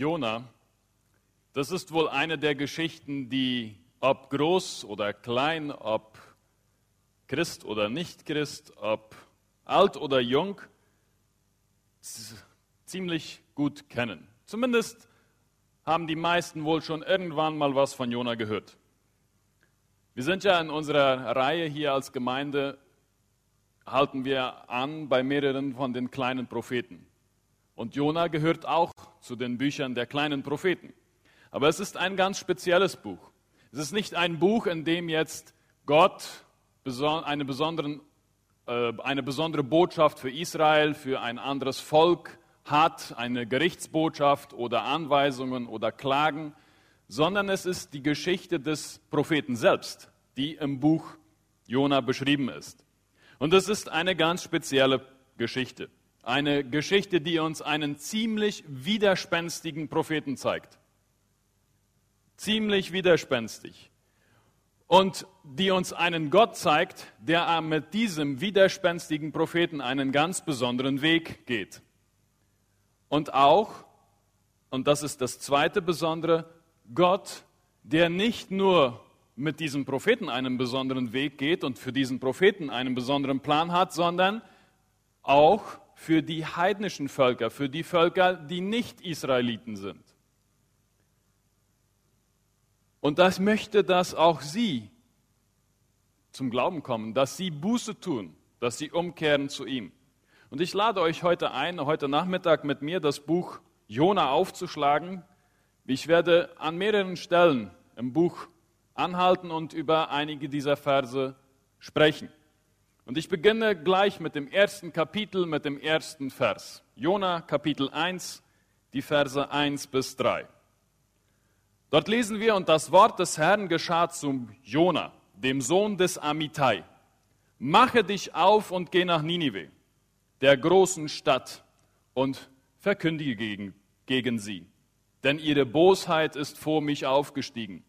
Jona, das ist wohl eine der Geschichten, die, ob groß oder klein, ob Christ oder nicht Christ, ob alt oder jung, ziemlich gut kennen. Zumindest haben die meisten wohl schon irgendwann mal was von Jona gehört. Wir sind ja in unserer Reihe hier als Gemeinde, halten wir an bei mehreren von den kleinen Propheten. Und Jona gehört auch zu den Büchern der kleinen Propheten. Aber es ist ein ganz spezielles Buch. Es ist nicht ein Buch, in dem jetzt Gott eine, besonderen, äh, eine besondere Botschaft für Israel, für ein anderes Volk hat, eine Gerichtsbotschaft oder Anweisungen oder Klagen, sondern es ist die Geschichte des Propheten selbst, die im Buch Jona beschrieben ist. Und es ist eine ganz spezielle Geschichte. Eine Geschichte, die uns einen ziemlich widerspenstigen Propheten zeigt. Ziemlich widerspenstig. Und die uns einen Gott zeigt, der mit diesem widerspenstigen Propheten einen ganz besonderen Weg geht. Und auch, und das ist das zweite Besondere, Gott, der nicht nur mit diesem Propheten einen besonderen Weg geht und für diesen Propheten einen besonderen Plan hat, sondern auch für die heidnischen Völker, für die Völker, die nicht Israeliten sind. Und das möchte, dass auch sie zum Glauben kommen, dass sie Buße tun, dass sie umkehren zu ihm. Und ich lade euch heute ein, heute Nachmittag mit mir das Buch Jona aufzuschlagen. Ich werde an mehreren Stellen im Buch anhalten und über einige dieser Verse sprechen. Und ich beginne gleich mit dem ersten Kapitel, mit dem ersten Vers. Jona Kapitel 1, die Verse 1 bis 3. Dort lesen wir, und das Wort des Herrn geschah zum Jona, dem Sohn des Amittai. Mache dich auf und geh nach Ninive der großen Stadt und verkündige gegen, gegen sie, denn ihre Bosheit ist vor mich aufgestiegen.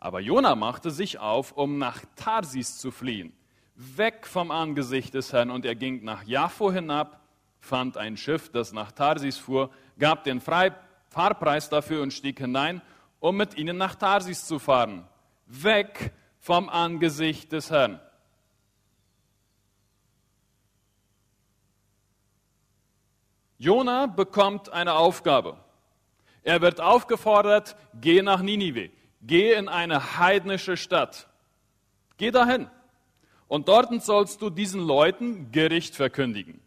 Aber Jona machte sich auf, um nach Tarsis zu fliehen, weg vom Angesicht des Herrn, und er ging nach Jaffo hinab, fand ein Schiff, das nach Tarsis fuhr, gab den Fahrpreis dafür und stieg hinein, um mit ihnen nach Tarsis zu fahren, weg vom Angesicht des Herrn. Jona bekommt eine Aufgabe. Er wird aufgefordert, geh nach Ninive, geh in eine heidnische Stadt. Geh dahin. Und dort sollst du diesen Leuten Gericht verkündigen.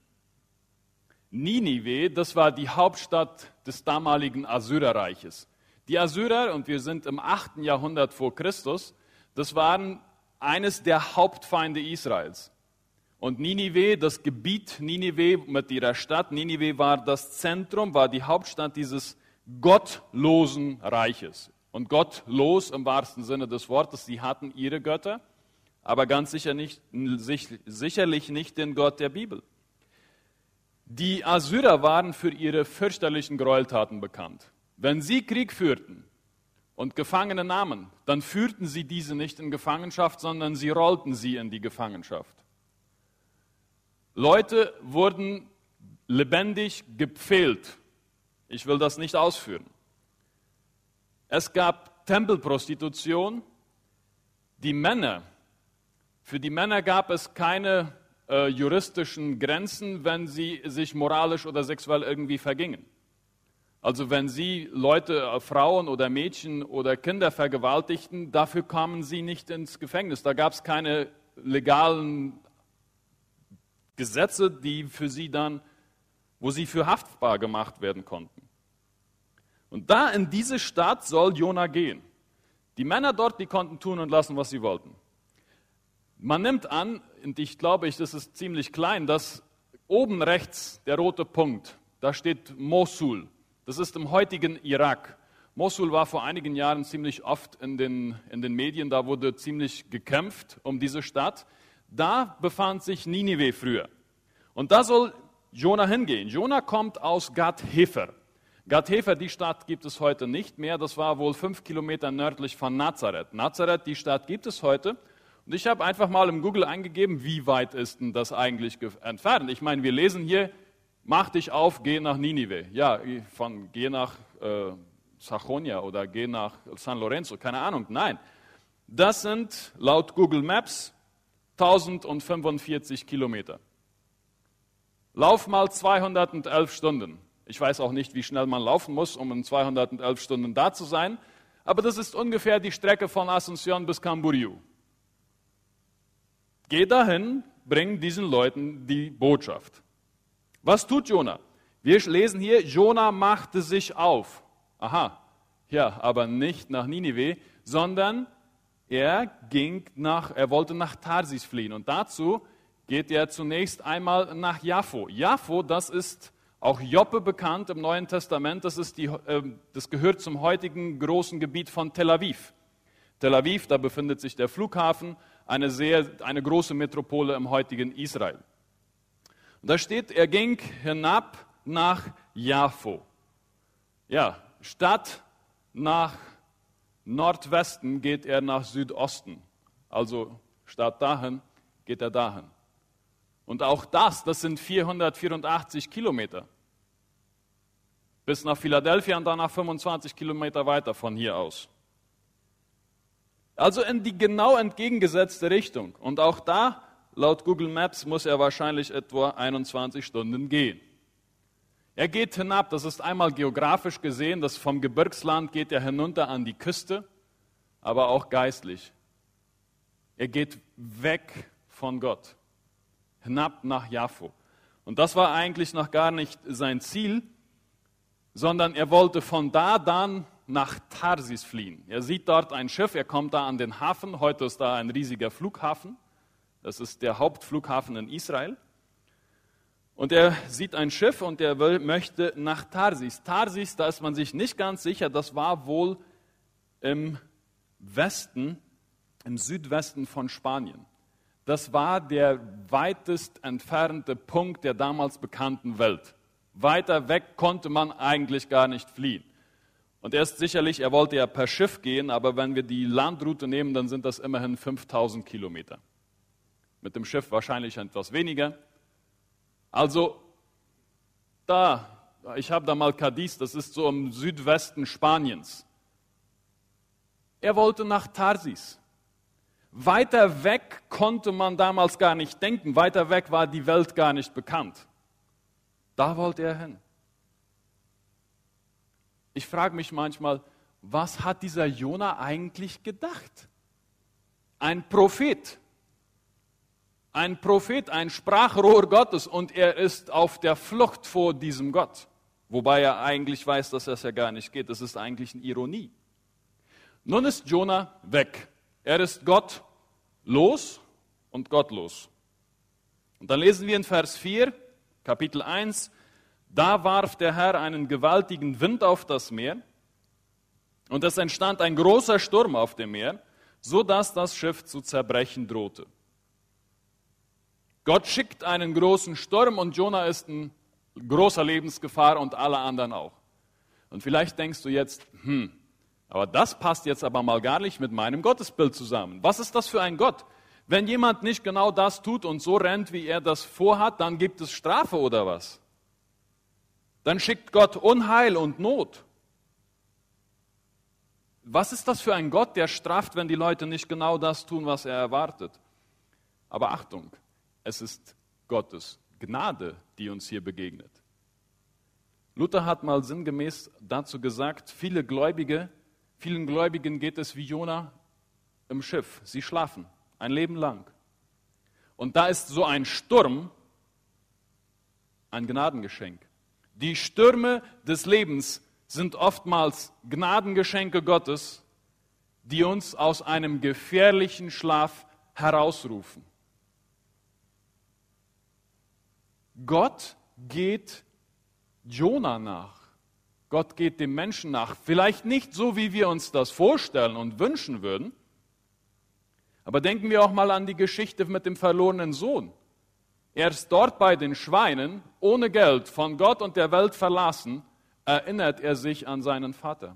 Ninive, das war die Hauptstadt des damaligen Assyrerreiches. Die Assyrer, und wir sind im 8. Jahrhundert vor Christus, das waren eines der Hauptfeinde Israels. Und Ninive, das Gebiet Ninive mit ihrer Stadt, Ninive war das Zentrum, war die Hauptstadt dieses gottlosen Reiches. Und gottlos im wahrsten Sinne des Wortes, sie hatten ihre Götter, aber ganz sicher nicht, sicherlich nicht den Gott der Bibel. Die Assyrer waren für ihre fürchterlichen Gräueltaten bekannt. Wenn sie Krieg führten und Gefangene nahmen, dann führten sie diese nicht in Gefangenschaft, sondern sie rollten sie in die Gefangenschaft. Leute wurden lebendig gepfählt. Ich will das nicht ausführen. Es gab Tempelprostitution. Die Männer, für die Männer gab es keine äh, juristischen Grenzen, wenn sie sich moralisch oder sexuell irgendwie vergingen. Also wenn sie Leute, äh, Frauen oder Mädchen oder Kinder vergewaltigten, dafür kamen sie nicht ins Gefängnis. Da gab es keine legalen Gesetze, die für sie dann, wo sie für haftbar gemacht werden konnten. Und da in diese Stadt soll Jona gehen. Die Männer dort, die konnten tun und lassen, was sie wollten. Man nimmt an, und ich glaube, das ist ziemlich klein, dass oben rechts der rote Punkt, da steht Mosul. Das ist im heutigen Irak. Mosul war vor einigen Jahren ziemlich oft in den, in den Medien, da wurde ziemlich gekämpft um diese Stadt. Da befand sich Ninive früher. Und da soll Jona hingehen. Jona kommt aus Gad-Hefer. Gad-Hefer, die Stadt gibt es heute nicht mehr. Das war wohl fünf Kilometer nördlich von Nazareth. Nazareth, die Stadt gibt es heute. Und ich habe einfach mal im Google eingegeben, wie weit ist denn das eigentlich entfernt. Ich meine, wir lesen hier mach dich auf, geh nach Ninive. Ja, von geh nach äh, Sajonia oder geh nach San Lorenzo, keine Ahnung. Nein, das sind laut Google Maps 1045 Kilometer. Lauf mal 211 Stunden. Ich weiß auch nicht, wie schnell man laufen muss, um in 211 Stunden da zu sein, aber das ist ungefähr die Strecke von Asunción bis Camboriú. Geh dahin, bring diesen Leuten die Botschaft. Was tut Jona? Wir lesen hier, Jona machte sich auf. Aha, ja, aber nicht nach Ninive, sondern er ging nach, er wollte nach Tarsis fliehen. Und dazu geht er zunächst einmal nach Jaffo. Jaffo, das ist auch Joppe bekannt im Neuen Testament, das, ist die, äh, das gehört zum heutigen großen Gebiet von Tel Aviv. Tel Aviv, da befindet sich der Flughafen, eine sehr, eine große Metropole im heutigen Israel. Und da steht, er ging hinab nach Jaffo. Ja, statt nach Nordwesten geht er nach Südosten. Also statt dahin geht er dahin. Und auch das, das sind 484 Kilometer. Bis nach Philadelphia und danach 25 Kilometer weiter von hier aus. Also in die genau entgegengesetzte Richtung. Und auch da, laut Google Maps, muss er wahrscheinlich etwa 21 Stunden gehen. Er geht hinab, das ist einmal geografisch gesehen, das vom Gebirgsland geht er hinunter an die Küste, aber auch geistlich. Er geht weg von Gott, hinab nach Jaffo. Und das war eigentlich noch gar nicht sein Ziel, sondern er wollte von da dann nach Tarsis fliehen. Er sieht dort ein Schiff, er kommt da an den Hafen, heute ist da ein riesiger Flughafen, das ist der Hauptflughafen in Israel. Und er sieht ein Schiff und er will, möchte nach Tarsis. Tarsis, da ist man sich nicht ganz sicher, das war wohl im Westen, im Südwesten von Spanien. Das war der weitest entfernte Punkt der damals bekannten Welt. Weiter weg konnte man eigentlich gar nicht fliehen. Und er ist sicherlich, er wollte ja per Schiff gehen, aber wenn wir die Landroute nehmen, dann sind das immerhin 5000 Kilometer. Mit dem Schiff wahrscheinlich etwas weniger. Also da, ich habe da mal Cadiz, das ist so im Südwesten Spaniens. Er wollte nach Tarsis. Weiter weg konnte man damals gar nicht denken, weiter weg war die Welt gar nicht bekannt. Da wollte er hin. Ich frage mich manchmal, was hat dieser Jona eigentlich gedacht? Ein Prophet, ein Prophet, ein Sprachrohr Gottes und er ist auf der Flucht vor diesem Gott. Wobei er eigentlich weiß, dass das ja gar nicht geht. Das ist eigentlich eine Ironie. Nun ist Jonah weg. Er ist Gott los und gottlos. Und dann lesen wir in Vers 4, Kapitel 1, da warf der Herr einen gewaltigen Wind auf das Meer und es entstand ein großer Sturm auf dem Meer, so dass das Schiff zu zerbrechen drohte. Gott schickt einen großen Sturm und Jonah ist in großer Lebensgefahr und alle anderen auch. Und vielleicht denkst du jetzt, hm, aber das passt jetzt aber mal gar nicht mit meinem Gottesbild zusammen. Was ist das für ein Gott? Wenn jemand nicht genau das tut und so rennt, wie er das vorhat, dann gibt es Strafe oder was? Dann schickt Gott Unheil und Not. Was ist das für ein Gott, der straft, wenn die Leute nicht genau das tun, was er erwartet? Aber Achtung, es ist Gottes Gnade, die uns hier begegnet. Luther hat mal sinngemäß dazu gesagt, viele Gläubige, vielen Gläubigen geht es wie Jona im Schiff. Sie schlafen ein Leben lang. Und da ist so ein Sturm ein Gnadengeschenk. Die Stürme des Lebens sind oftmals Gnadengeschenke Gottes, die uns aus einem gefährlichen Schlaf herausrufen. Gott geht Jona nach. Gott geht dem Menschen nach. Vielleicht nicht so, wie wir uns das vorstellen und wünschen würden. Aber denken wir auch mal an die Geschichte mit dem verlorenen Sohn. Er ist dort bei den Schweinen, ohne Geld, von Gott und der Welt verlassen, erinnert er sich an seinen Vater.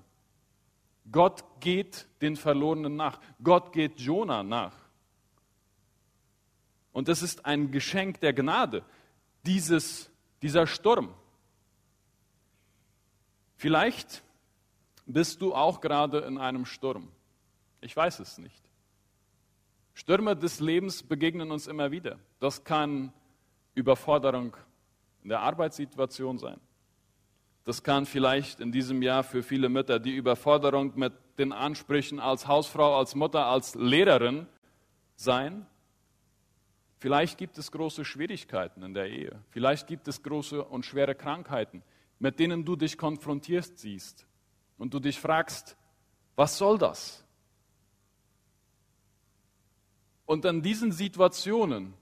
Gott geht den Verlorenen nach. Gott geht Jona nach. Und es ist ein Geschenk der Gnade dieses Dieser Sturm. Vielleicht bist du auch gerade in einem Sturm. Ich weiß es nicht. Stürme des Lebens begegnen uns immer wieder. Das kann Überforderung in der Arbeitssituation sein. Das kann vielleicht in diesem Jahr für viele Mütter die Überforderung mit den Ansprüchen als Hausfrau, als Mutter, als Lehrerin sein. Vielleicht gibt es große Schwierigkeiten in der Ehe. Vielleicht gibt es große und schwere Krankheiten, mit denen du dich konfrontiert siehst und du dich fragst, was soll das? Und in diesen Situationen,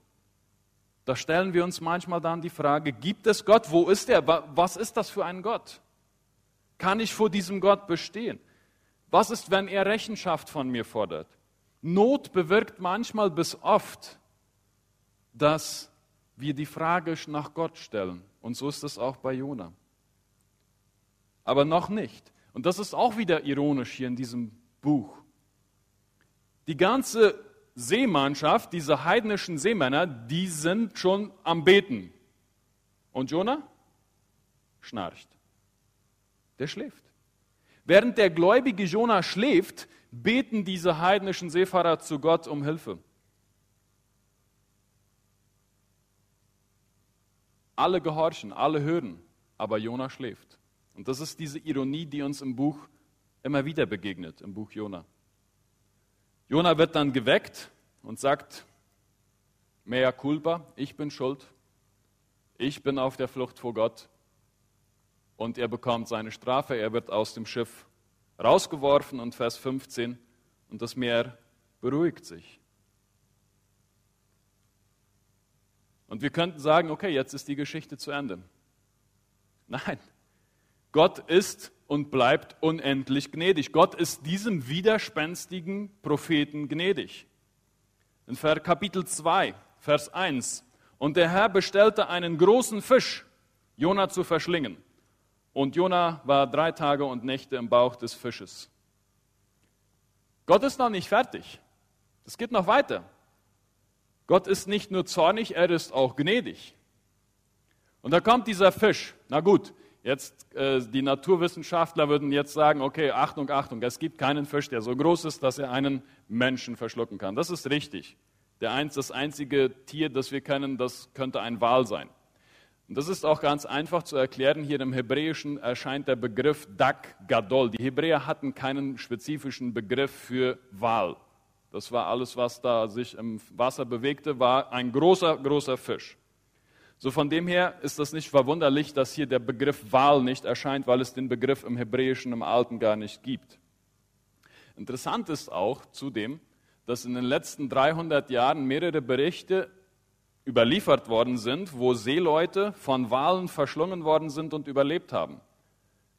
da stellen wir uns manchmal dann die Frage, gibt es Gott? Wo ist er? Was ist das für ein Gott? Kann ich vor diesem Gott bestehen? Was ist, wenn er Rechenschaft von mir fordert? Not bewirkt manchmal bis oft, dass wir die Frage nach Gott stellen. Und so ist es auch bei Jona. Aber noch nicht. Und das ist auch wieder ironisch hier in diesem Buch. Die ganze Seemannschaft, diese heidnischen Seemänner, die sind schon am Beten. Und Jona schnarcht. Der schläft. Während der gläubige Jona schläft, beten diese heidnischen Seefahrer zu Gott um Hilfe. Alle gehorchen, alle hören, aber Jona schläft. Und das ist diese Ironie, die uns im Buch immer wieder begegnet, im Buch Jona. Jona wird dann geweckt und sagt, mea culpa, ich bin schuld, ich bin auf der Flucht vor Gott. Und er bekommt seine Strafe, er wird aus dem Schiff rausgeworfen und Vers 15 und das Meer beruhigt sich. Und wir könnten sagen, okay, jetzt ist die Geschichte zu Ende. Nein, Gott ist und bleibt unendlich gnädig. Gott ist diesem widerspenstigen Propheten gnädig. In Kapitel 2, Vers 1. Und der Herr bestellte einen großen Fisch, Jona zu verschlingen. Und Jona war drei Tage und Nächte im Bauch des Fisches. Gott ist noch nicht fertig. Es geht noch weiter. Gott ist nicht nur zornig, er ist auch gnädig. Und da kommt dieser Fisch. Na gut, Jetzt, äh, die Naturwissenschaftler würden jetzt sagen, okay, Achtung, Achtung, es gibt keinen Fisch, der so groß ist, dass er einen Menschen verschlucken kann. Das ist richtig. Der eins, das einzige Tier, das wir kennen, das könnte ein Wal sein. Und das ist auch ganz einfach zu erklären. Hier im Hebräischen erscheint der Begriff Dak Gadol. Die Hebräer hatten keinen spezifischen Begriff für Wal. Das war alles, was da sich im Wasser bewegte, war ein großer, großer Fisch. So von dem her ist das nicht verwunderlich, dass hier der Begriff Wahl nicht erscheint, weil es den Begriff im Hebräischen im Alten gar nicht gibt. Interessant ist auch zudem, dass in den letzten 300 Jahren mehrere Berichte überliefert worden sind, wo Seeleute von Walen verschlungen worden sind und überlebt haben.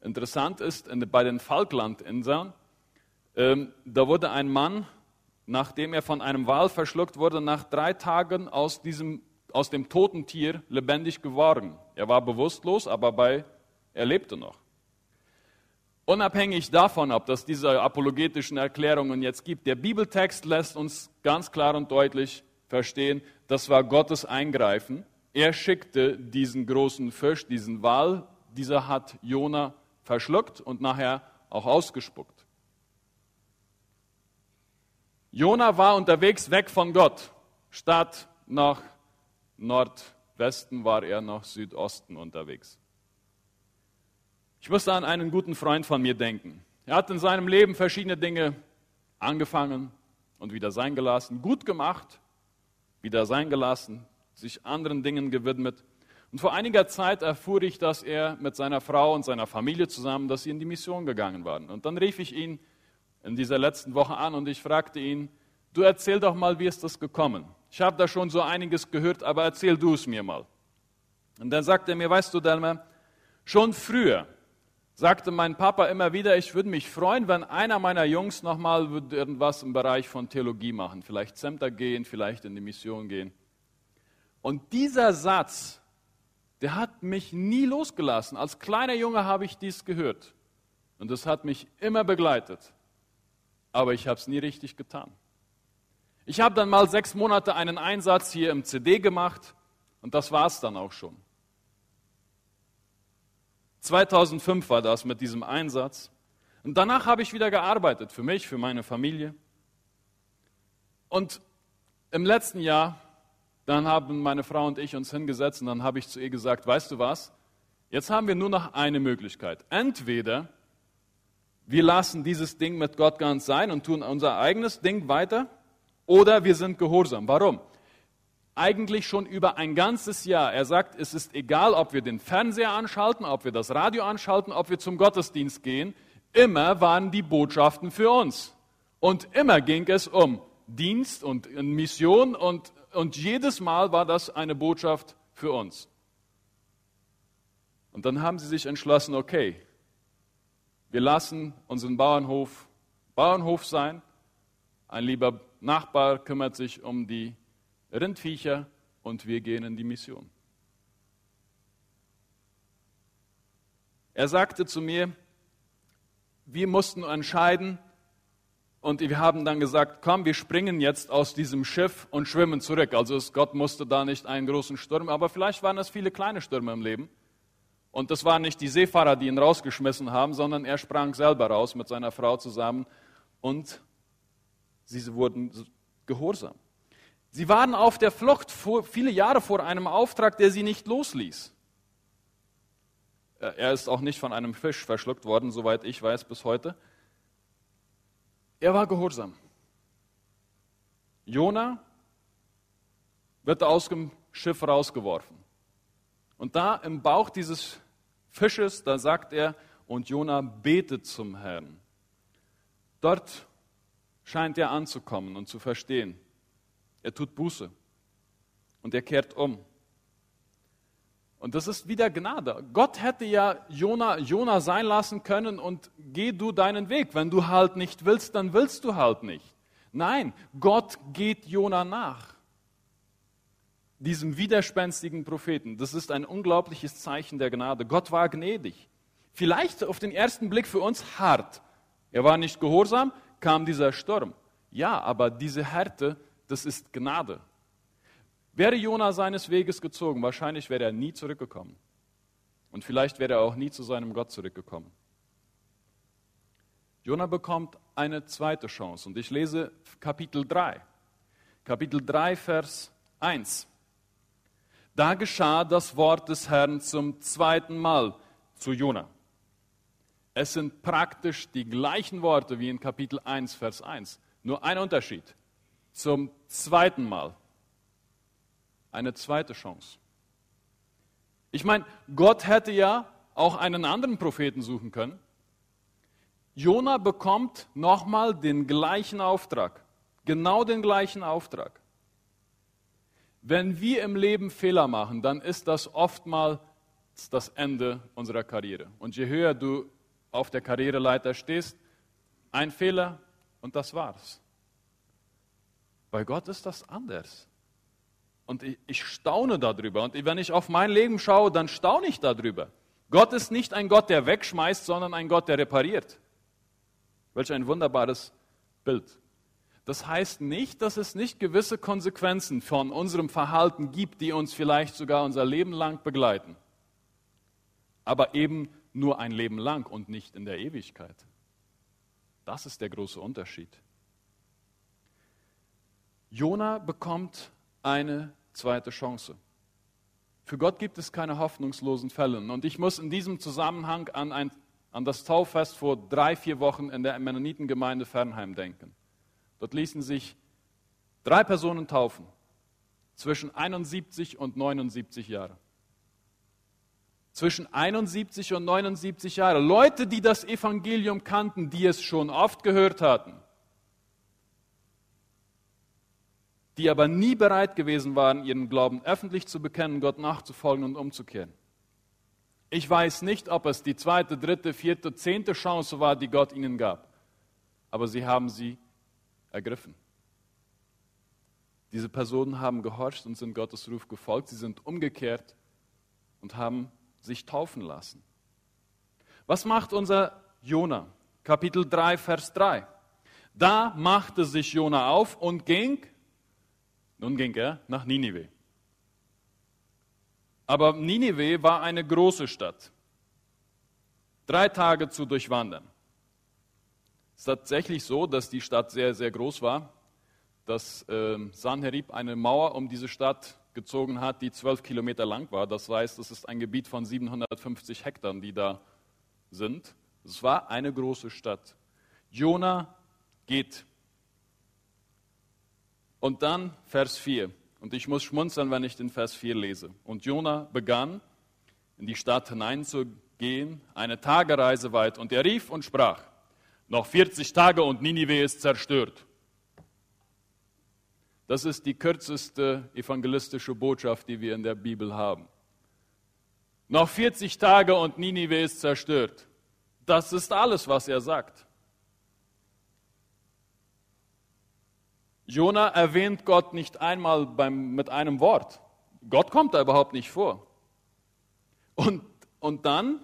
Interessant ist, bei den Falklandinseln, ähm, da wurde ein Mann, nachdem er von einem Wal verschluckt wurde, nach drei Tagen aus diesem aus dem toten Tier lebendig geworden. Er war bewusstlos, aber bei, er lebte noch. Unabhängig davon, ob das diese apologetischen Erklärungen jetzt gibt, der Bibeltext lässt uns ganz klar und deutlich verstehen, das war Gottes Eingreifen. Er schickte diesen großen Fisch, diesen Wal, dieser hat Jona verschluckt und nachher auch ausgespuckt. Jona war unterwegs weg von Gott, statt nach Nordwesten war er nach Südosten unterwegs. Ich musste an einen guten Freund von mir denken. Er hat in seinem Leben verschiedene Dinge angefangen und wieder sein gelassen, gut gemacht, wieder sein gelassen, sich anderen Dingen gewidmet. Und vor einiger Zeit erfuhr ich, dass er mit seiner Frau und seiner Familie zusammen, dass sie in die Mission gegangen waren. Und dann rief ich ihn in dieser letzten Woche an und ich fragte ihn, du erzähl doch mal, wie ist das gekommen? Ich habe da schon so einiges gehört, aber erzähl du es mir mal. Und dann sagte er mir, weißt du, Delmer, schon früher sagte mein Papa immer wieder, ich würde mich freuen, wenn einer meiner Jungs nochmal irgendwas im Bereich von Theologie machen, vielleicht Zämter gehen, vielleicht in die Mission gehen. Und dieser Satz, der hat mich nie losgelassen. Als kleiner Junge habe ich dies gehört. Und das hat mich immer begleitet. Aber ich habe es nie richtig getan. Ich habe dann mal sechs Monate einen Einsatz hier im CD gemacht und das war es dann auch schon. 2005 war das mit diesem Einsatz. Und danach habe ich wieder gearbeitet, für mich, für meine Familie. Und im letzten Jahr, dann haben meine Frau und ich uns hingesetzt und dann habe ich zu ihr gesagt, weißt du was, jetzt haben wir nur noch eine Möglichkeit. Entweder wir lassen dieses Ding mit Gott ganz sein und tun unser eigenes Ding weiter, oder wir sind gehorsam. Warum? Eigentlich schon über ein ganzes Jahr. Er sagt, es ist egal, ob wir den Fernseher anschalten, ob wir das Radio anschalten, ob wir zum Gottesdienst gehen. Immer waren die Botschaften für uns. Und immer ging es um Dienst und Mission und, und jedes Mal war das eine Botschaft für uns. Und dann haben sie sich entschlossen, okay, wir lassen unseren Bauernhof Bauernhof sein. Ein lieber Nachbar kümmert sich um die Rindviecher und wir gehen in die Mission. Er sagte zu mir, wir mussten entscheiden und wir haben dann gesagt, komm, wir springen jetzt aus diesem Schiff und schwimmen zurück. Also Gott musste da nicht einen großen Sturm, aber vielleicht waren es viele kleine Stürme im Leben. Und das waren nicht die Seefahrer, die ihn rausgeschmissen haben, sondern er sprang selber raus mit seiner Frau zusammen und sie wurden gehorsam. Sie waren auf der Flucht vor, viele Jahre vor einem Auftrag, der sie nicht losließ. Äh, er ist auch nicht von einem Fisch verschluckt worden, soweit ich weiß bis heute. Er war gehorsam. Jona wird aus dem Schiff rausgeworfen. Und da im Bauch dieses Fisches, da sagt er, und Jona betet zum Herrn. Dort scheint er anzukommen und zu verstehen. Er tut Buße und er kehrt um. Und das ist wieder Gnade. Gott hätte ja Jona, Jona sein lassen können und geh du deinen Weg. Wenn du halt nicht willst, dann willst du halt nicht. Nein, Gott geht Jona nach. Diesem widerspenstigen Propheten. Das ist ein unglaubliches Zeichen der Gnade. Gott war gnädig. Vielleicht auf den ersten Blick für uns hart. Er war nicht gehorsam, kam dieser Sturm. Ja, aber diese Härte, das ist Gnade. Wäre Jona seines Weges gezogen, wahrscheinlich wäre er nie zurückgekommen. Und vielleicht wäre er auch nie zu seinem Gott zurückgekommen. Jona bekommt eine zweite Chance und ich lese Kapitel 3. Kapitel 3, Vers 1. Da geschah das Wort des Herrn zum zweiten Mal zu Jona. Es sind praktisch die gleichen Worte wie in Kapitel 1, Vers 1. Nur ein Unterschied. Zum zweiten Mal eine zweite Chance. Ich meine, Gott hätte ja auch einen anderen Propheten suchen können. Jona bekommt nochmal den gleichen Auftrag, genau den gleichen Auftrag. Wenn wir im Leben Fehler machen, dann ist das oftmals das Ende unserer Karriere. Und je höher du auf der Karriereleiter stehst, ein Fehler und das war's. Bei Gott ist das anders. Und ich, ich staune darüber. Und wenn ich auf mein Leben schaue, dann staune ich darüber. Gott ist nicht ein Gott, der wegschmeißt, sondern ein Gott, der repariert. Welch ein wunderbares Bild. Das heißt nicht, dass es nicht gewisse Konsequenzen von unserem Verhalten gibt, die uns vielleicht sogar unser Leben lang begleiten. Aber eben nur ein Leben lang und nicht in der Ewigkeit. Das ist der große Unterschied. Jona bekommt eine zweite Chance. Für Gott gibt es keine hoffnungslosen Fälle. Und ich muss in diesem Zusammenhang an, ein, an das Tauffest vor drei, vier Wochen in der Mennonitengemeinde Fernheim denken. Dort ließen sich drei Personen taufen, zwischen 71 und 79 Jahre. Zwischen 71 und 79 Jahre. Leute, die das Evangelium kannten, die es schon oft gehört hatten. die aber nie bereit gewesen waren, ihren Glauben öffentlich zu bekennen, Gott nachzufolgen und umzukehren. Ich weiß nicht, ob es die zweite, dritte, vierte, zehnte Chance war, die Gott ihnen gab, aber sie haben sie ergriffen. Diese Personen haben gehorcht und sind Gottes Ruf gefolgt, sie sind umgekehrt und haben sich taufen lassen. Was macht unser Jona? Kapitel 3, Vers 3. Da machte sich Jona auf und ging nun ging er nach Ninive. Aber Ninive war eine große Stadt. drei Tage zu durchwandern. Es ist tatsächlich so, dass die Stadt sehr, sehr groß war, dass äh, Sanherib eine Mauer um diese Stadt gezogen hat, die zwölf Kilometer lang war. Das heißt, es ist ein Gebiet von 750 Hektar, die da sind. Es war eine große Stadt. Jona geht. Und dann Vers 4. Und ich muss schmunzeln, wenn ich den Vers 4 lese. Und Jona begann, in die Stadt hineinzugehen, eine Tagereise weit. Und er rief und sprach, noch 40 Tage und Ninive ist zerstört. Das ist die kürzeste evangelistische Botschaft, die wir in der Bibel haben. Noch 40 Tage und Ninive ist zerstört. Das ist alles, was er sagt. Jona erwähnt Gott nicht einmal beim, mit einem Wort. Gott kommt da überhaupt nicht vor. Und, und dann,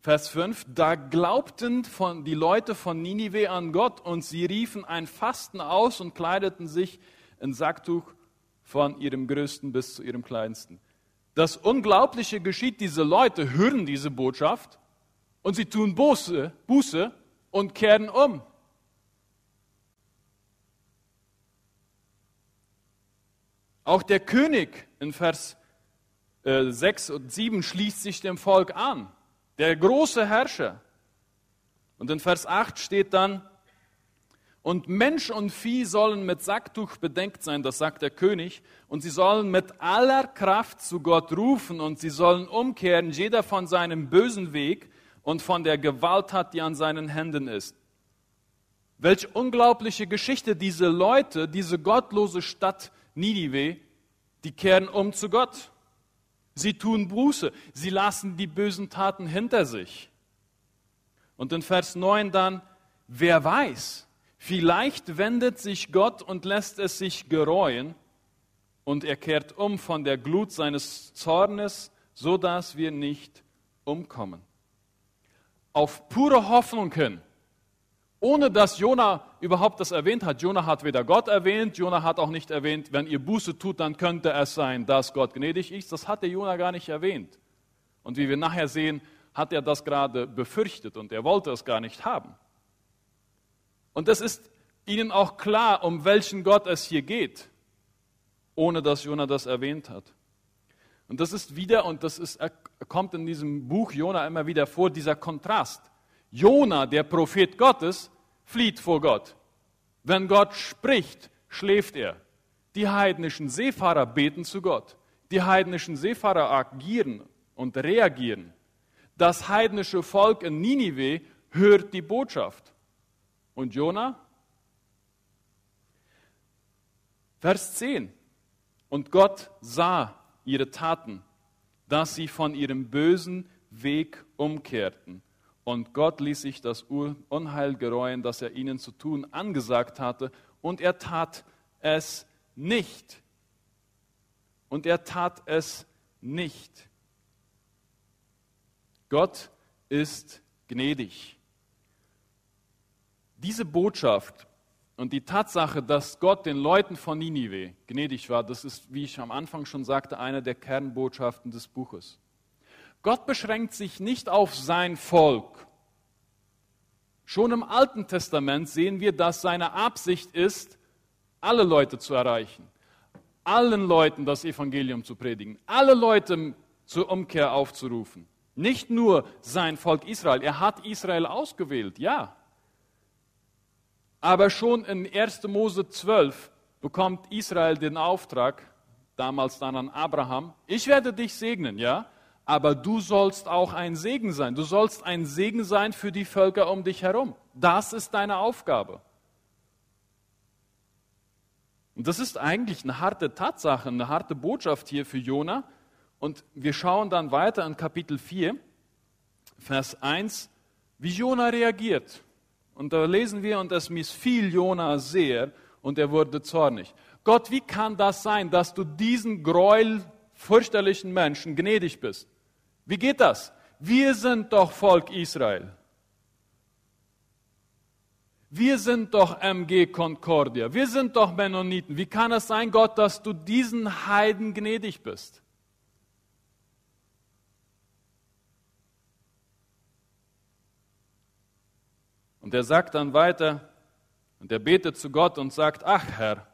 Vers 5, da glaubten von, die Leute von Ninive an Gott und sie riefen ein Fasten aus und kleideten sich in Sacktuch von ihrem Größten bis zu ihrem Kleinsten. Das Unglaubliche geschieht, diese Leute hören diese Botschaft und sie tun Buße, Buße und kehren um. Auch der König in Vers 6 äh, und 7 schließt sich dem Volk an, der große Herrscher. Und in Vers 8 steht dann, und Mensch und Vieh sollen mit Sacktuch bedeckt sein, das sagt der König, und sie sollen mit aller Kraft zu Gott rufen und sie sollen umkehren, jeder von seinem bösen Weg und von der Gewalttat, die an seinen Händen ist. Welch unglaubliche Geschichte diese Leute, diese gottlose Stadt Ninive, die kehren um zu Gott. Sie tun Buße, sie lassen die bösen Taten hinter sich. Und in Vers 9 dann, wer weiß, vielleicht wendet sich Gott und lässt es sich gereuen und er kehrt um von der Glut seines Zornes, so dass wir nicht umkommen. Auf pure Hoffnung hin ohne dass Jona überhaupt das erwähnt hat. Jona hat weder Gott erwähnt, Jona hat auch nicht erwähnt, wenn ihr Buße tut, dann könnte es sein, dass Gott gnädig ist. Das hat der Jona gar nicht erwähnt. Und wie wir nachher sehen, hat er das gerade befürchtet und er wollte es gar nicht haben. Und es ist ihnen auch klar, um welchen Gott es hier geht, ohne dass Jona das erwähnt hat. Und das ist wieder, und das ist, kommt in diesem Buch Jona immer wieder vor, dieser Kontrast. Jona, der Prophet Gottes, flieht vor Gott. Wenn Gott spricht, schläft er. Die heidnischen Seefahrer beten zu Gott. Die heidnischen Seefahrer agieren und reagieren. Das heidnische Volk in Ninive hört die Botschaft. Und Jona? Vers 10. Und Gott sah ihre Taten, dass sie von ihrem bösen Weg umkehrten und Gott ließ sich das Unheil gereuen, das er ihnen zu tun angesagt hatte, und er tat es nicht. Und er tat es nicht. Gott ist gnädig. Diese Botschaft und die Tatsache, dass Gott den Leuten von Ninive gnädig war, das ist, wie ich am Anfang schon sagte, eine der Kernbotschaften des Buches. Gott beschränkt sich nicht auf sein Volk. Schon im Alten Testament sehen wir, dass seine Absicht ist, alle Leute zu erreichen, allen Leuten das Evangelium zu predigen, alle Leute zur Umkehr aufzurufen. Nicht nur sein Volk Israel, er hat Israel ausgewählt, ja. Aber schon in 1. Mose 12 bekommt Israel den Auftrag, damals dann an Abraham, ich werde dich segnen, ja aber du sollst auch ein Segen sein. Du sollst ein Segen sein für die Völker um dich herum. Das ist deine Aufgabe. Und das ist eigentlich eine harte Tatsache, eine harte Botschaft hier für Jona. Und wir schauen dann weiter in Kapitel 4, Vers 1, wie Jona reagiert. Und da lesen wir, und es missfiel Jona sehr und er wurde zornig. Gott, wie kann das sein, dass du diesen Gräuel fürchterlichen Menschen gnädig bist? Wie geht das? Wir sind doch Volk Israel. Wir sind doch MG Concordia. Wir sind doch Mennoniten. Wie kann es sein, Gott, dass du diesen Heiden gnädig bist? Und er sagt dann weiter, und er betet zu Gott und sagt, ach Herr,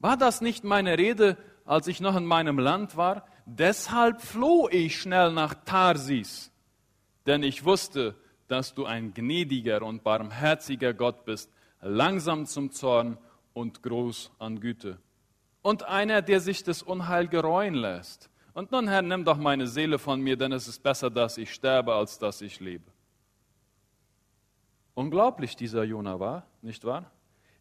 war das nicht meine Rede, als ich noch in meinem Land war? Deshalb floh ich schnell nach Tarsis, denn ich wusste, dass du ein gnädiger und barmherziger Gott bist, langsam zum Zorn und groß an Güte. Und einer, der sich das Unheil gereuen lässt. Und nun, Herr, nimm doch meine Seele von mir, denn es ist besser, dass ich sterbe, als dass ich lebe. Unglaublich dieser Jona war, nicht wahr?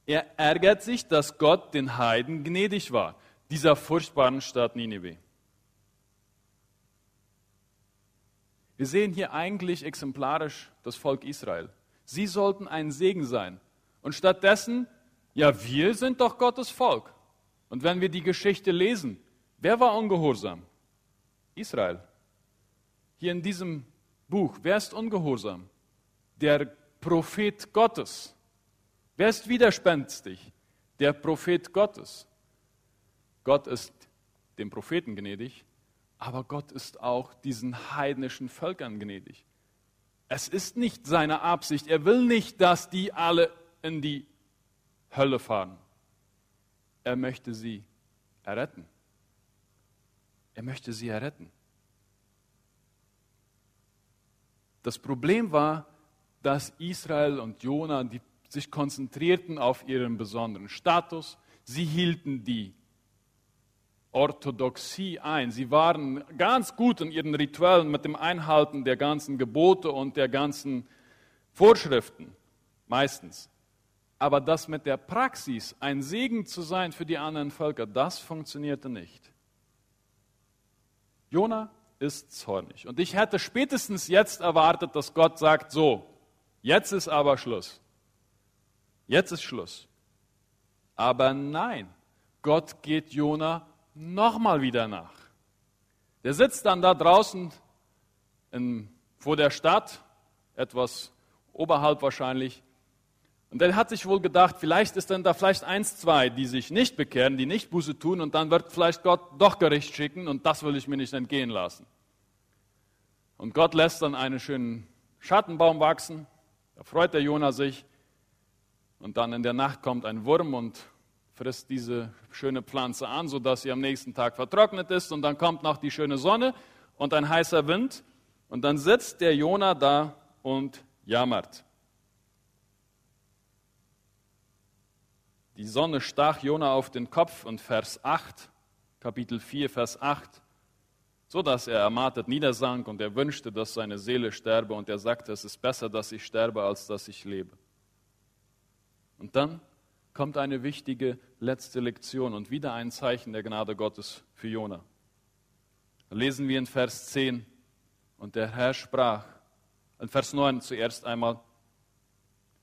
Er ärgert sich, dass Gott den Heiden gnädig war, dieser furchtbaren Stadt Ninive. Wir sehen hier eigentlich exemplarisch das Volk Israel. Sie sollten ein Segen sein. Und stattdessen, ja, wir sind doch Gottes Volk. Und wenn wir die Geschichte lesen, wer war ungehorsam? Israel. Hier in diesem Buch, wer ist ungehorsam? Der Prophet Gottes. Wer ist widerspenstig? Der Prophet Gottes. Gott ist dem Propheten gnädig, aber Gott ist auch diesen heidnischen Völkern gnädig. Es ist nicht seine Absicht. Er will nicht, dass die alle in die Hölle fahren. Er möchte sie erretten. Er möchte sie erretten. Das Problem war, dass Israel und Jona die sich konzentrierten auf ihren besonderen Status. Sie hielten die Orthodoxie ein. Sie waren ganz gut in ihren Rituellen mit dem Einhalten der ganzen Gebote und der ganzen Vorschriften, meistens. Aber das mit der Praxis, ein Segen zu sein für die anderen Völker, das funktionierte nicht. Jona ist zornig. Und ich hätte spätestens jetzt erwartet, dass Gott sagt, so, jetzt ist aber Schluss. Jetzt ist Schluss. Aber nein, Gott geht Jona nochmal wieder nach. Der sitzt dann da draußen in, vor der Stadt, etwas oberhalb wahrscheinlich. Und er hat sich wohl gedacht, vielleicht ist dann da vielleicht eins, zwei, die sich nicht bekehren, die nicht Buße tun, und dann wird vielleicht Gott doch Gericht schicken, und das will ich mir nicht entgehen lassen. Und Gott lässt dann einen schönen Schattenbaum wachsen, da freut der Jona sich, und dann in der Nacht kommt ein Wurm und frisst diese schöne Pflanze an, sodass sie am nächsten Tag vertrocknet ist. Und dann kommt noch die schöne Sonne und ein heißer Wind. Und dann sitzt der Jona da und jammert. Die Sonne stach Jona auf den Kopf und Vers 8, Kapitel 4, Vers 8, so dass er ermattet niedersank und er wünschte, dass seine Seele sterbe und er sagte, es ist besser, dass ich sterbe, als dass ich lebe. Und dann kommt eine wichtige letzte Lektion und wieder ein Zeichen der Gnade Gottes für Jona. Lesen wir in Vers 10, und der Herr sprach, in Vers 9 zuerst einmal,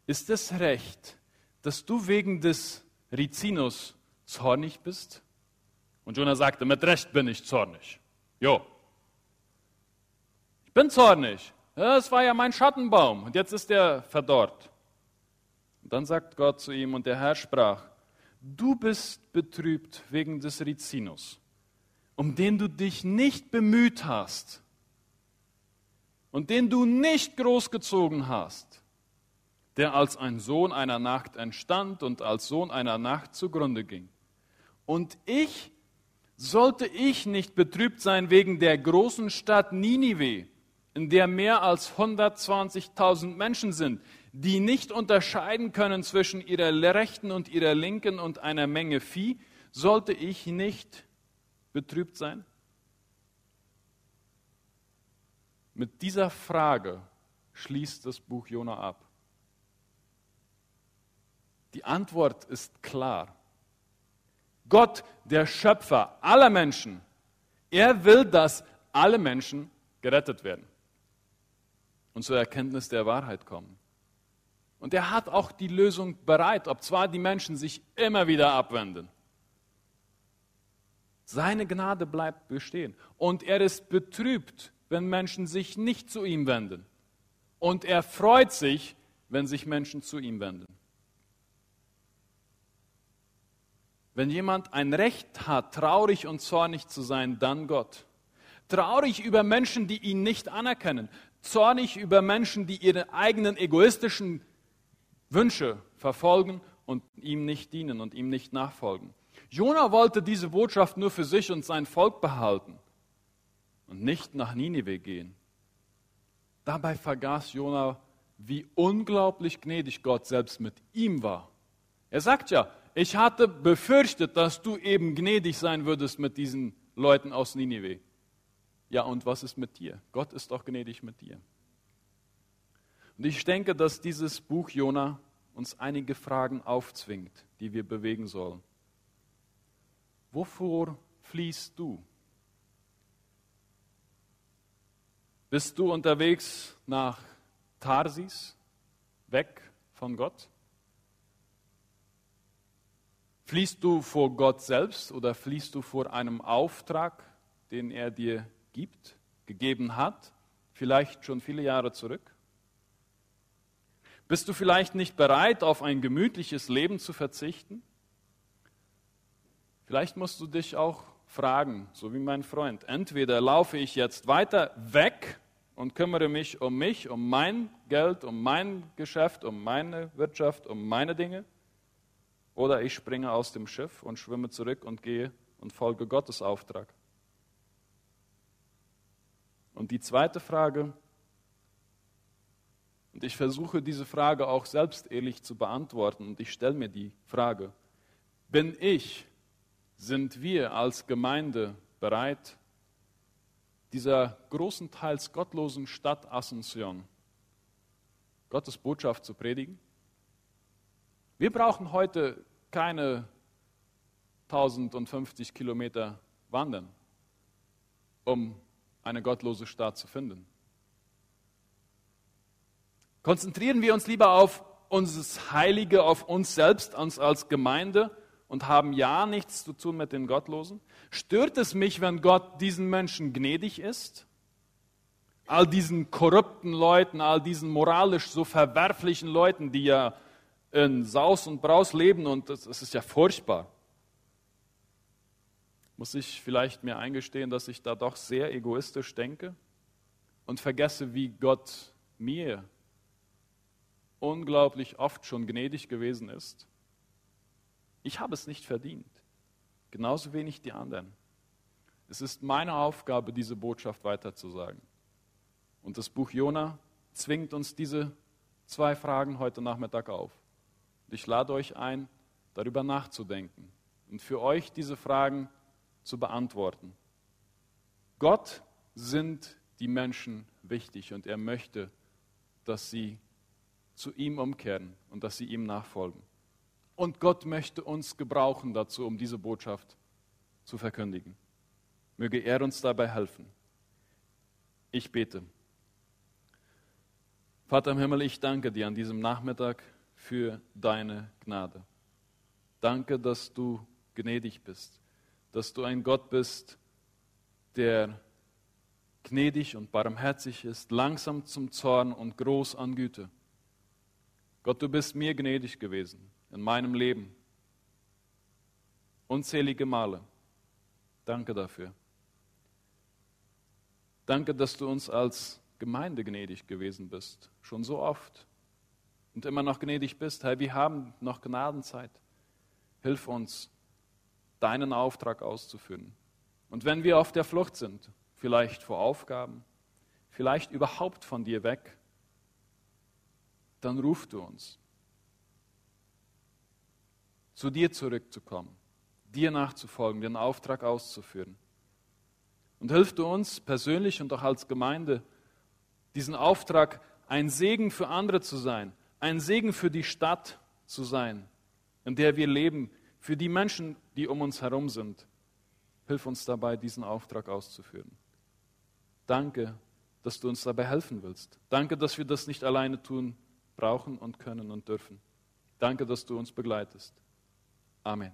ist es recht, dass du wegen des Rizinus zornig bist? Und Jona sagte, mit Recht bin ich zornig. Jo. Ich bin zornig. Es war ja mein Schattenbaum und jetzt ist er verdorrt. Und dann sagt Gott zu ihm, und der Herr sprach, du bist betrübt wegen des Rizinus, um den du dich nicht bemüht hast und den du nicht großgezogen hast, der als ein Sohn einer Nacht entstand und als Sohn einer Nacht zugrunde ging. Und ich, sollte ich nicht betrübt sein wegen der großen Stadt Ninive, in der mehr als 120.000 Menschen sind, die nicht unterscheiden können zwischen ihrer rechten und ihrer linken und einer Menge Vieh, sollte ich nicht betrübt sein? Mit dieser Frage schließt das Buch Jona ab. Die Antwort ist klar. Gott, der Schöpfer aller Menschen, er will, dass alle Menschen gerettet werden und zur Erkenntnis der Wahrheit kommen. Und er hat auch die Lösung bereit, ob zwar die Menschen sich immer wieder abwenden. Seine Gnade bleibt bestehen. Und er ist betrübt, wenn Menschen sich nicht zu ihm wenden. Und er freut sich, wenn sich Menschen zu ihm wenden. Wenn jemand ein Recht hat, traurig und zornig zu sein, dann Gott. Traurig über Menschen, die ihn nicht anerkennen. Zornig über Menschen, die ihre eigenen egoistischen Wünsche verfolgen und ihm nicht dienen und ihm nicht nachfolgen. Jona wollte diese Botschaft nur für sich und sein Volk behalten und nicht nach Ninive gehen. Dabei vergaß Jona, wie unglaublich gnädig Gott selbst mit ihm war. Er sagt ja, ich hatte befürchtet, dass du eben gnädig sein würdest mit diesen Leuten aus Ninive. Ja, und was ist mit dir? Gott ist auch gnädig mit dir. Und ich denke, dass dieses Buch Jona uns einige Fragen aufzwingt, die wir bewegen sollen. Wovor fließt du? Bist du unterwegs nach Tarsis, weg von Gott? Fließt du vor Gott selbst oder fließt du vor einem Auftrag, den er dir gibt, gegeben hat, vielleicht schon viele Jahre zurück? Bist du vielleicht nicht bereit, auf ein gemütliches Leben zu verzichten? Vielleicht musst du dich auch fragen, so wie mein Freund, entweder laufe ich jetzt weiter weg und kümmere mich um mich, um mein Geld, um mein Geschäft, um meine Wirtschaft, um meine Dinge, oder ich springe aus dem Schiff und schwimme zurück und gehe und folge Gottes Auftrag. Und die zweite Frage, und ich versuche diese Frage auch selbst ehrlich zu beantworten und ich stelle mir die Frage, bin ich, sind wir als Gemeinde bereit, dieser großenteils gottlosen Stadt Asunción Gottes Botschaft zu predigen? Wir brauchen heute keine 1050 Kilometer wandern, um eine gottlose Stadt zu finden. Konzentrieren wir uns lieber auf uns Heilige, auf uns selbst, uns als Gemeinde und haben ja nichts zu tun mit den Gottlosen? Stört es mich, wenn Gott diesen Menschen gnädig ist? All diesen korrupten Leuten, all diesen moralisch so verwerflichen Leuten, die ja in Saus und Braus leben und das, das ist ja furchtbar. Muss ich vielleicht mir eingestehen, dass ich da doch sehr egoistisch denke und vergesse, wie Gott mir unglaublich oft schon gnädig gewesen ist. Ich habe es nicht verdient, genauso wenig die anderen. Es ist meine Aufgabe, diese Botschaft weiterzusagen. Und das Buch Jona zwingt uns diese zwei Fragen heute Nachmittag auf. Und ich lade euch ein, darüber nachzudenken und für euch diese Fragen zu beantworten. Gott sind die Menschen wichtig und er möchte, dass sie zu ihm umkehren und dass sie ihm nachfolgen. Und Gott möchte uns gebrauchen dazu, um diese Botschaft zu verkündigen. Möge er uns dabei helfen. Ich bete. Vater im Himmel, ich danke dir an diesem Nachmittag für deine Gnade. Danke, dass du gnädig bist, dass du ein Gott bist, der gnädig und barmherzig ist, langsam zum Zorn und groß an Güte. Gott, du bist mir gnädig gewesen in meinem Leben. Unzählige Male. Danke dafür. Danke, dass du uns als Gemeinde gnädig gewesen bist. Schon so oft. Und immer noch gnädig bist. Herr, wir haben noch Gnadenzeit. Hilf uns, deinen Auftrag auszuführen. Und wenn wir auf der Flucht sind, vielleicht vor Aufgaben, vielleicht überhaupt von dir weg, dann ruf du uns, zu dir zurückzukommen, dir nachzufolgen, den Auftrag auszuführen. Und hilf du uns persönlich und auch als Gemeinde, diesen Auftrag ein Segen für andere zu sein, ein Segen für die Stadt zu sein, in der wir leben, für die Menschen, die um uns herum sind. Hilf uns dabei, diesen Auftrag auszuführen. Danke, dass du uns dabei helfen willst. Danke, dass wir das nicht alleine tun brauchen und können und dürfen. Danke, dass du uns begleitest. Amen.